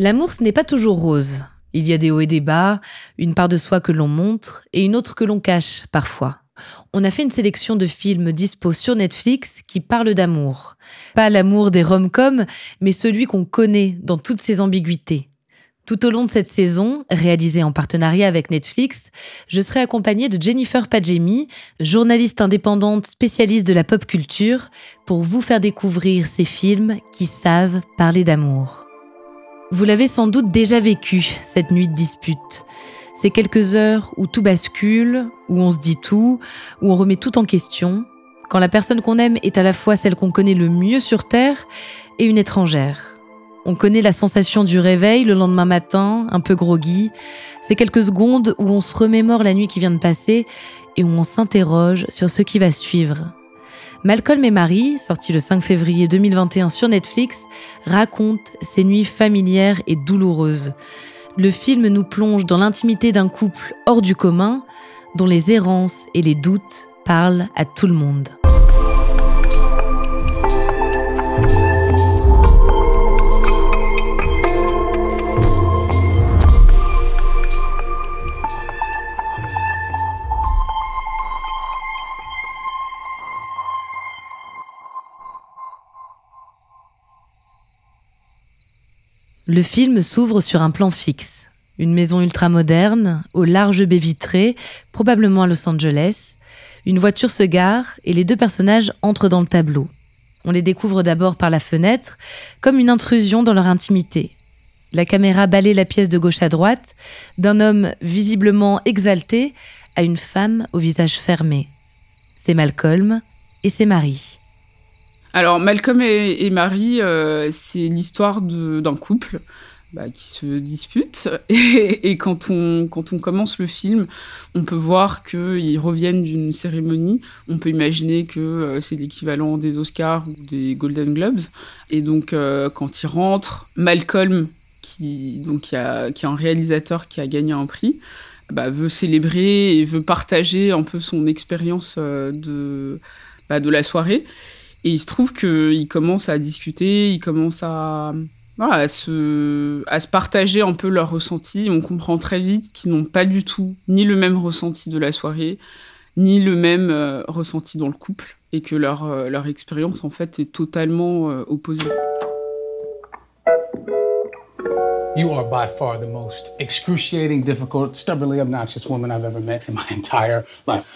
L'amour, ce n'est pas toujours rose. Il y a des hauts et des bas, une part de soi que l'on montre et une autre que l'on cache parfois. On a fait une sélection de films dispo sur Netflix qui parlent d'amour. Pas l'amour des rom-coms, mais celui qu'on connaît dans toutes ses ambiguïtés. Tout au long de cette saison, réalisée en partenariat avec Netflix, je serai accompagnée de Jennifer Padjemi, journaliste indépendante spécialiste de la pop culture, pour vous faire découvrir ces films qui savent parler d'amour. Vous l'avez sans doute déjà vécu, cette nuit de dispute. Ces quelques heures où tout bascule, où on se dit tout, où on remet tout en question, quand la personne qu'on aime est à la fois celle qu'on connaît le mieux sur Terre et une étrangère. On connaît la sensation du réveil le lendemain matin, un peu groggy. Ces quelques secondes où on se remémore la nuit qui vient de passer et où on s'interroge sur ce qui va suivre. Malcolm et Marie, sorti le 5 février 2021 sur Netflix, raconte ces nuits familières et douloureuses. Le film nous plonge dans l'intimité d'un couple hors du commun, dont les errances et les doutes parlent à tout le monde. Le film s'ouvre sur un plan fixe. Une maison ultramoderne, aux larges baies vitrées, probablement à Los Angeles. Une voiture se gare et les deux personnages entrent dans le tableau. On les découvre d'abord par la fenêtre, comme une intrusion dans leur intimité. La caméra balaye la pièce de gauche à droite, d'un homme visiblement exalté à une femme au visage fermé. C'est Malcolm et c'est Marie. Alors, Malcolm et, Marie, euh, c'est l'histoire d'un couple bah, qui se dispute. Et, quand, on, quand on commence le film, on peut voir qu'ils reviennent d'une cérémonie. On peut imaginer que euh, c'est l'équivalent des Oscars ou des Golden Globes. Et donc, euh, quand ils rentrent, Malcolm, qui, donc, qui, est un réalisateur qui a gagné un prix, bah, veut célébrer et veut partager un peu son expérience de, bah, de la soirée. Et il se trouve qu'ils commencent à discuter, ils commencent à, à, se, à se partager un peu leurs ressentis. On comprend très vite qu'ils n'ont pas du tout ni le même ressenti de la soirée, ni le même euh, ressenti dans le couple, et que leur, euh, leur expérience, en fait, est totalement euh, opposée. You are by far the most excruciating, difficult, stubbornly obnoxious woman I've ever met in my entire life.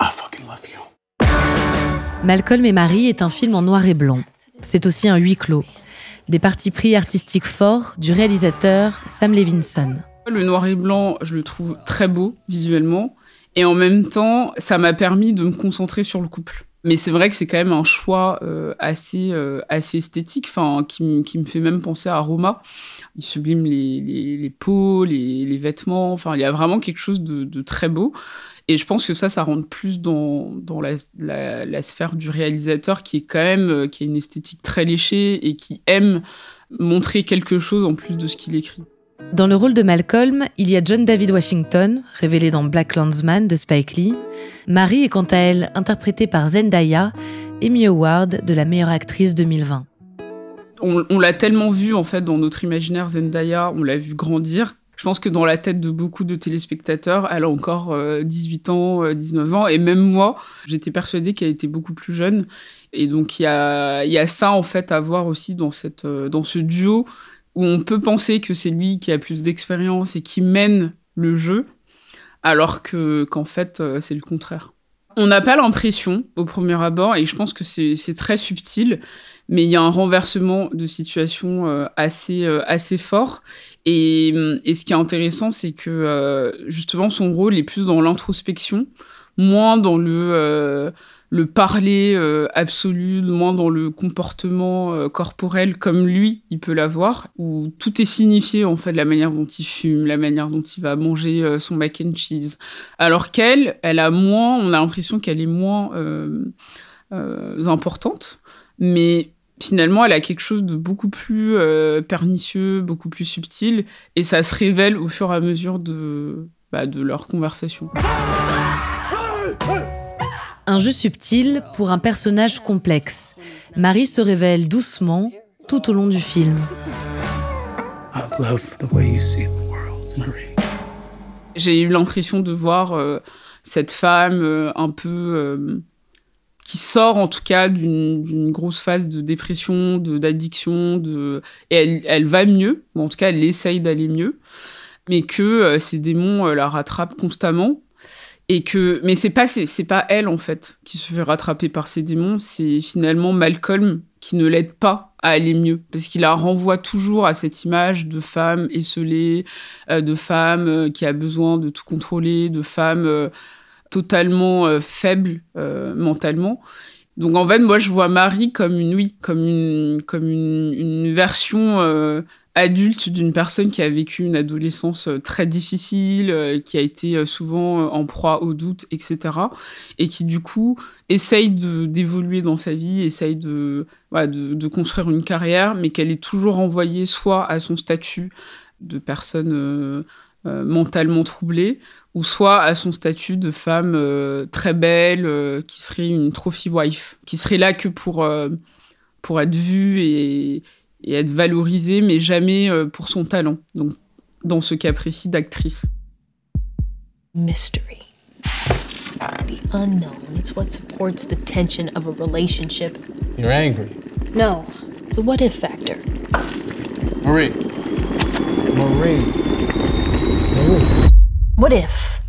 I fucking love you. Malcolm et Marie est un film en noir et blanc. C'est aussi un huis clos. Des partis pris artistiques forts du réalisateur Sam Levinson. Le noir et blanc, je le trouve très beau visuellement. Et en même temps, ça m'a permis de me concentrer sur le couple. Mais c'est vrai que c'est quand même un choix euh, assez, euh, assez esthétique, qui, qui, me fait même penser à Roma. Il sublime les, les, les peaux, les, les, vêtements, il y a vraiment quelque chose de, de très beau. Et je pense que ça, ça rentre plus dans, dans la, la, sphère du réalisateur qui est quand même, euh, qui a une esthétique très léchée et qui aime montrer quelque chose en plus de ce qu'il écrit. Dans le rôle de Malcolm, il y a John David Washington, révélé dans Black Landsman de Spike Lee. Marie est quant à elle interprétée par Zendaya, Emmy Award de la meilleure actrice 2020. On, on l'a tellement vu en fait dans notre imaginaire Zendaya, on l'a vu grandir je pense que dans la tête de beaucoup de téléspectateurs, elle a encore 18 euh, ans, 19 euh, ans, et même moi, j'étais persuadée qu'elle était beaucoup plus jeune. Et donc il y a, ça en fait à voir aussi euh, dans ce duo où on peut penser que c'est lui qui a plus d'expérience et qui mène le jeu, alors que qu'en fait c'est le contraire. On n'a pas l'impression au premier abord, et je pense que c'est très subtil, mais il y a un renversement de situation assez, assez fort. Et, et, ce qui est intéressant, c'est que euh, justement son rôle est plus dans l'introspection, moins dans le, euh, le parler euh, absolu, moins dans le comportement corporel comme lui, il peut l'avoir, où tout est signifié en fait la manière dont il fume, la manière dont il va manger son mac and cheese. Alors qu'elle, elle a moins, on a l'impression qu'elle est moins importante, mais finalement, elle a quelque chose de beaucoup plus euh, pernicieux, beaucoup plus subtil, et ça se révèle au fur et à mesure de, bah, de leur conversation. Un jeu subtil pour un personnage complexe. Marie se révèle doucement tout au long du film. J'ai eu l'impression de voir euh, cette femme euh, un peu qui sort en tout cas d'une grosse phase de dépression, d'addiction, de, et elle, elle, va mieux, en tout cas elle essaye d'aller mieux, mais que ces démons la rattrapent constamment et que mais c'est pas c'est pas elle en fait qui se fait rattraper par ces démons c'est finalement Malcolm qui ne l'aide pas à aller mieux parce qu'il la renvoie toujours à cette image de femme esselée euh, de femme euh, qui a besoin de tout contrôler de femme euh, totalement faible mentalement donc en fait moi je vois Marie comme une oui comme une comme une, version adulte d'une personne qui a vécu une adolescence euh, très difficile, euh, qui a été euh, souvent en proie au doute, etc. Et qui du coup essaye d'évoluer dans sa vie, essaye de, de, construire une carrière, mais qu'elle est toujours envoyée soit à son statut de personne mentalement troublée, ou soit à son statut de femme très belle, qui serait une trophy wife, qui serait là que pour, pour être vue et, et être valorisée, mais jamais euh, pour son talent. Donc, dans ce cas précis d'actrice. Mystery. The unknown. It's what supports the tension of a relationship. You're angry. No. The what if factor. Marie. Marie. Marie. What if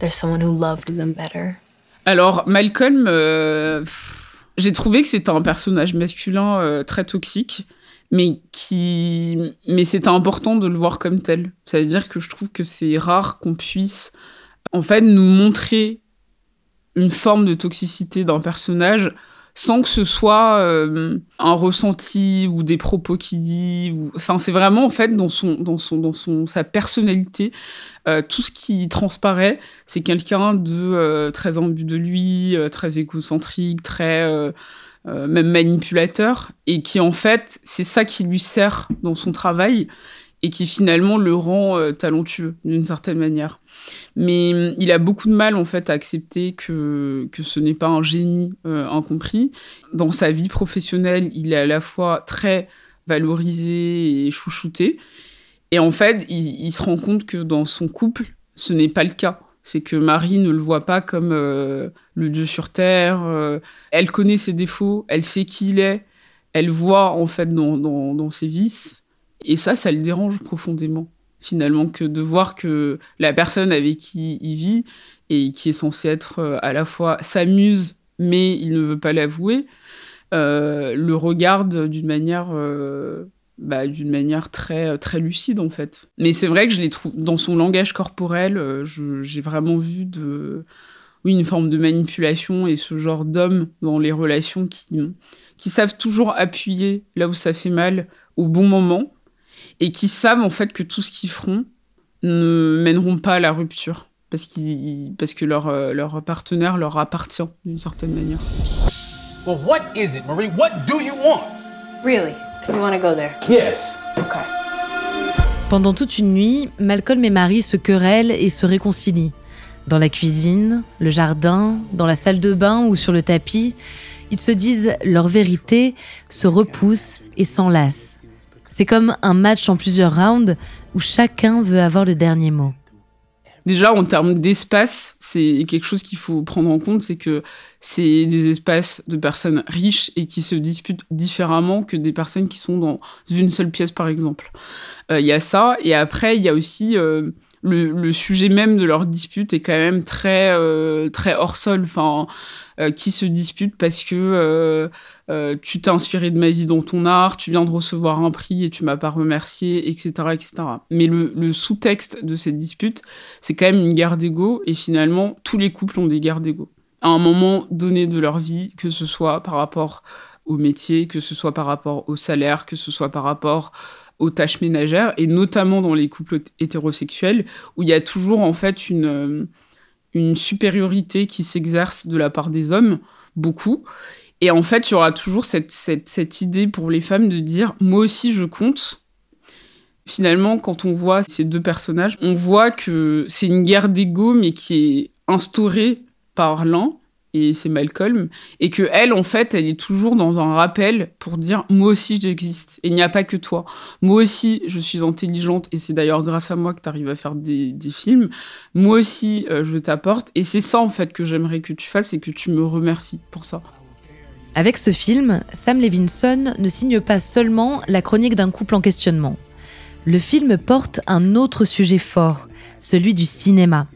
there's someone who loved them better? Alors, Malcolm, euh, j'ai trouvé que c'était un personnage masculin euh, très toxique mais qui mais c'était important de le voir comme tel. Ça veut dire que je trouve que c'est rare qu'on puisse en fait nous montrer une forme de toxicité d'un personnage sans que ce soit euh, un ressenti ou des propos qu'il dit enfin c'est vraiment en fait dans son dans son dans son sa personnalité euh, tout ce qui transparaît c'est quelqu'un de euh, très imbu de lui très égocentrique très même manipulateur, et qui en fait, c'est ça qui lui sert dans son travail, et qui finalement le rend euh, talentueux d'une certaine manière. Mais hum, il a beaucoup de mal en fait à accepter que, que ce n'est pas un génie euh, incompris. Dans sa vie professionnelle, il est à la fois très valorisé et chouchouté. Et en fait, il se rend compte que dans son couple, ce n'est pas le cas c'est que Marie ne le voit pas comme euh, le Dieu sur terre. Elle connaît ses défauts, elle sait qui il est, elle voit en fait dans, ses vices. Et ça, ça le dérange profondément, finalement, que de voir que la personne avec qui il vit et qui est censée être euh, à la fois s'amuse, mais il ne veut pas l'avouer, le regarde d'une manière bah, d'une manière très, très lucide en fait. Mais c'est vrai que je l'ai trouvé dans son langage corporel, euh, j'ai vraiment vu de, oui, une forme de manipulation et ce genre d'hommes dans les relations qui, qui savent toujours appuyer là où ça fait mal au bon moment et qui savent en fait que tout ce qu'ils feront ne mèneront pas à la rupture parce, qu'ils, parce que leur, euh, leur partenaire leur appartient d'une certaine manière. Well, what is it, Marie? What do you want? Really? You want to go there? Yes. Okay. Pendant toute une nuit, Malcolm et Marie se querellent et se réconcilient. Dans la cuisine, le jardin, dans la salle de bain ou sur le tapis, ils se disent leur vérité, se repoussent et s'enlacent. C'est comme un match en plusieurs rounds où chacun veut avoir le dernier mot. Déjà, en termes d'espace, c'est quelque chose qu'il faut prendre en compte, c'est que c'est des espaces de personnes riches et qui se disputent différemment que des personnes qui sont dans une seule pièce, par exemple. Euh, il y a ça, et après, il y a aussi euh, le, sujet même de leur dispute est quand même très, euh, très hors sol. Enfin, qui se disputent parce que euh, tu t'es inspiré de ma vie dans ton art, tu viens de recevoir un prix et tu m'as pas remercié, etc., etc. Mais le, sous-texte de cette dispute, c'est quand même une guerre d'ego, et finalement, tous les couples ont des guerres d'ego. À un moment donné de leur vie, que ce soit par rapport au métier, que ce soit par rapport au salaire, que ce soit par rapport aux tâches ménagères, et notamment dans les couples hétérosexuels, où il y a toujours en fait une, une supériorité qui s'exerce de la part des hommes, beaucoup, et en fait, il y aura toujours cette, cette, idée pour les femmes de dire moi aussi je compte. Finalement, quand on voit ces deux personnages, on voit que c'est une guerre d'ego, mais qui est instaurée par l'un et c'est Malcolm, et que elle, en fait, elle est toujours dans un rappel pour dire moi aussi j'existe, et il n'y a pas que toi. Moi aussi je suis intelligente, et c'est d'ailleurs grâce à moi que tu arrives à faire des, des, films. Moi aussi euh, je t'apporte, et c'est ça en fait que j'aimerais que tu fasses, et que tu me remercies pour ça. Avec ce film, Sam Levinson ne signe pas seulement la chronique d'un couple en questionnement. Le film porte un autre sujet fort, celui du cinéma.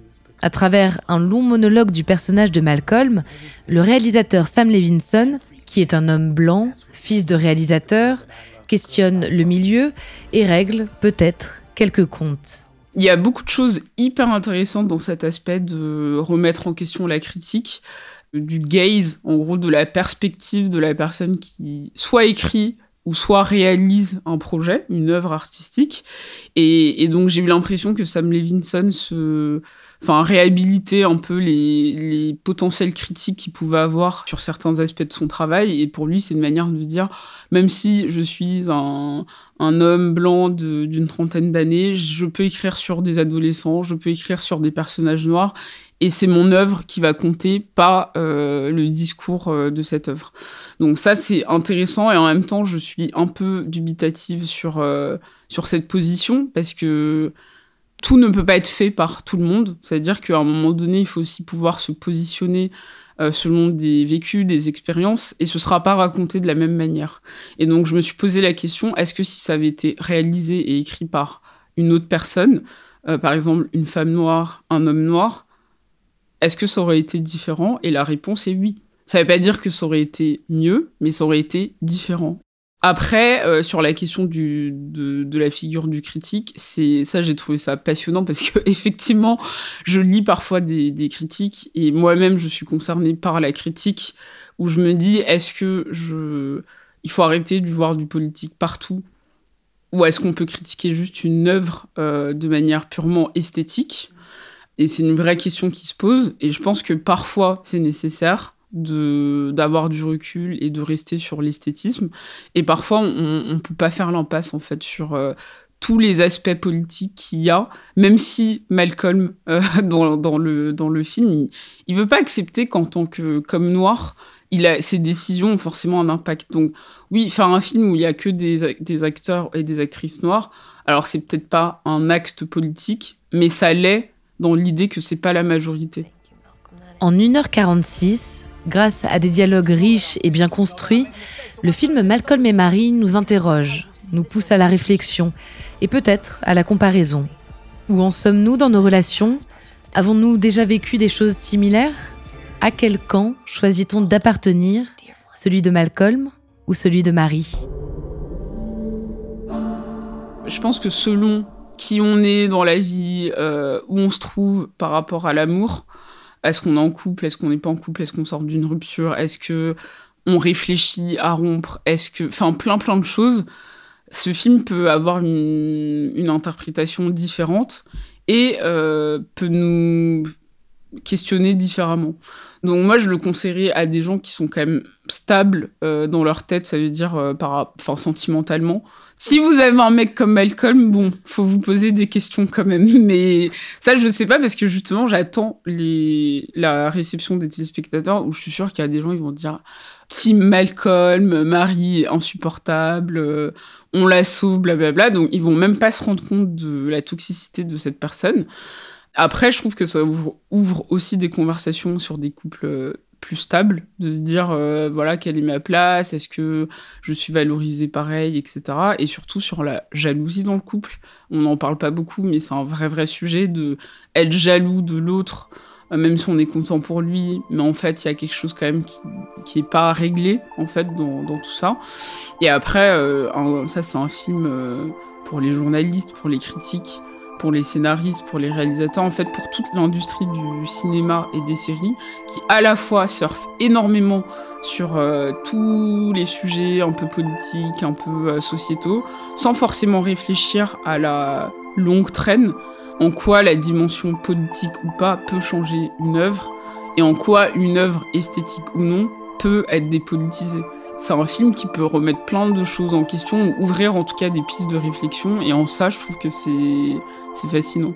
À travers un long monologue du personnage de Malcolm, le réalisateur Sam Levinson, qui est un homme blanc, fils de réalisateur, questionne le milieu et règle peut-être quelques comptes. Il y a beaucoup de choses hyper intéressantes dans cet aspect de remettre en question la critique, du gaze, en gros de la perspective de la personne qui soit écrit ou soit réalise un projet, une œuvre artistique. Et, et donc j'ai eu l'impression que Sam Levinson se enfin réhabiliter un peu les, les potentiels critiques qu'il pouvait avoir sur certains aspects de son travail. Et pour lui, c'est une manière de dire, même si je suis un, un homme blanc d'une trentaine d'années, je peux écrire sur des adolescents, je peux écrire sur des personnages noirs, et c'est mon œuvre qui va compter, pas euh, le discours euh, de cette œuvre. Donc ça, c'est intéressant, et en même temps, je suis un peu dubitative sur, euh, sur cette position, parce que tout ne peut pas être fait par tout le monde. C'est-à-dire qu'à un moment donné, il faut aussi pouvoir se positionner euh, selon des vécus, des expériences, et ce ne sera pas raconté de la même manière. Et donc, je me suis posé la question est-ce que si ça avait été réalisé et écrit par une autre personne, euh, par exemple une femme noire, un homme noir, est-ce que ça aurait été différent? Et la réponse est oui. Ça ne veut pas dire que ça aurait été mieux, mais ça aurait été différent. Après, euh, sur la question de, la figure du critique, c'est ça, j'ai trouvé ça passionnant parce que effectivement, je lis parfois des, critiques et moi-même, je suis concernée par la critique où je me dis, est-ce que il faut arrêter de voir du politique partout ou est-ce qu'on peut critiquer juste une œuvre euh, de manière purement esthétique? Et c'est une vraie question qui se pose et je pense que parfois c'est nécessaire de d'avoir du recul et de rester sur l'esthétisme. Et parfois on, on peut pas faire l'impasse en fait sur euh, tous les aspects politiques qu'il y a même si Malcolm euh, dans, dans, le dans le film il, il veut pas accepter qu'en tant que comme noir il a ses décisions ont forcément un impact. Donc oui faire un film où il y a que des, des acteurs et des actrices noires alors c'est peut-être pas un acte politique mais ça l'est dans l'idée que c'est pas la majorité. En 1h46 Grâce à des dialogues riches et bien construits, le film Malcolm et Marie nous interroge, nous pousse à la réflexion et peut-être à la comparaison. Où en sommes-nous dans nos relations? Avons-nous déjà vécu des choses similaires? À quel camp choisit-on d'appartenir? Celui de Malcolm ou celui de Marie? Je pense que selon qui on est dans la vie, euh, où on se trouve par rapport à l'amour, est-ce qu'on est en couple Est-ce qu'on n'est pas en couple Est-ce qu'on sort d'une rupture Est-ce que on réfléchit à rompre Est-ce que, enfin, plein plein de choses. Ce film peut avoir une, interprétation différente et euh, peut nous questionner différemment. Donc moi, je le conseillerais à des gens qui sont quand même stables euh, dans leur tête, ça veut dire euh, enfin, sentimentalement, si vous avez un mec comme Malcolm, bon, faut vous poser des questions quand même. Mais ça, je ne sais pas parce que justement, j'attends la réception des téléspectateurs où je suis sûre qu'il y a des gens qui vont dire Team Malcolm, Marie insupportable, euh, on la sauve, blablabla. Donc, ils vont même pas se rendre compte de la toxicité de cette personne. Après, je trouve que ça ouvre, ouvre aussi des conversations sur des couples euh, plus stable, de se dire euh, voilà quelle est ma place, est-ce que je suis valorisée pareil, etc. Et surtout sur la jalousie dans le couple. On n'en parle pas beaucoup, mais c'est un vrai vrai sujet de être jaloux de l'autre, euh, même si on est content pour lui, mais en fait il y a quelque chose quand même qui qui est pas réglé en fait dans, tout ça. Et après, euh, ça c'est un film pour les journalistes, pour les critiques pour les scénaristes, pour les réalisateurs, en fait pour toute l'industrie du cinéma et des séries, qui à la fois surfe énormément sur euh, tous les sujets un peu politiques, un peu euh, sociétaux, sans forcément réfléchir à la longue traîne, en quoi la dimension politique ou pas peut changer une œuvre, et en quoi une œuvre esthétique ou non peut être dépolitisée. C'est un film qui peut remettre plein de choses en question, ou ouvrir en tout cas des pistes de réflexion, et en ça, je trouve que c'est fascinant.